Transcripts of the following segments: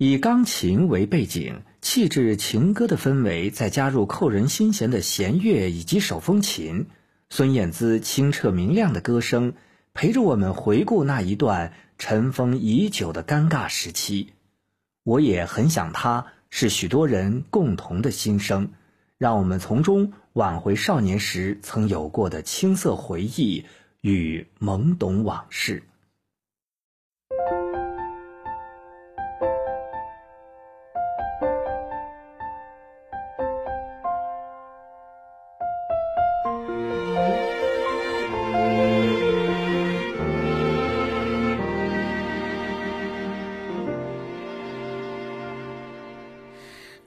以钢琴为背景，气质情歌的氛围，再加入扣人心弦的弦乐以及手风琴，孙燕姿清澈明亮的歌声，陪着我们回顾那一段尘封已久的尴尬时期。我也很想他，是许多人共同的心声。让我们从中挽回少年时曾有过的青涩回忆与懵懂往事。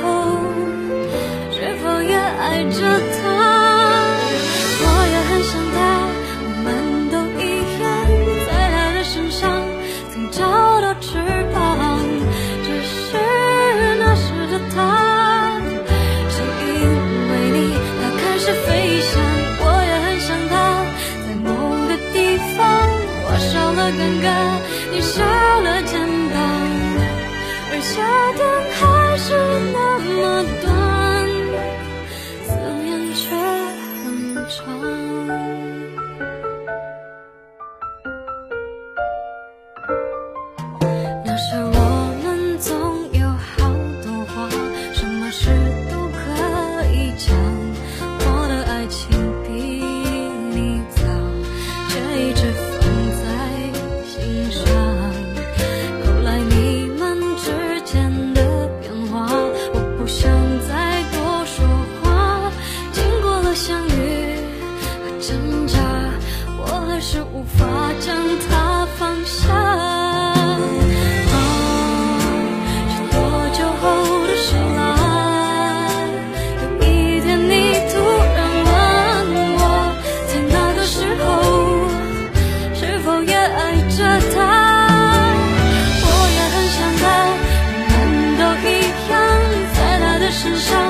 后是否也爱着他？相遇和挣扎，我还是无法将他放下。是多久后的醒来？有一天你突然问我，在那个时候是否也爱着他？我也很想他，我们都一样，在他的身上。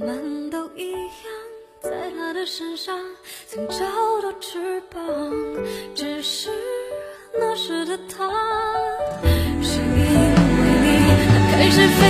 我们都一样，在他的身上曾找到翅膀，只是那时的他，是因为你开始。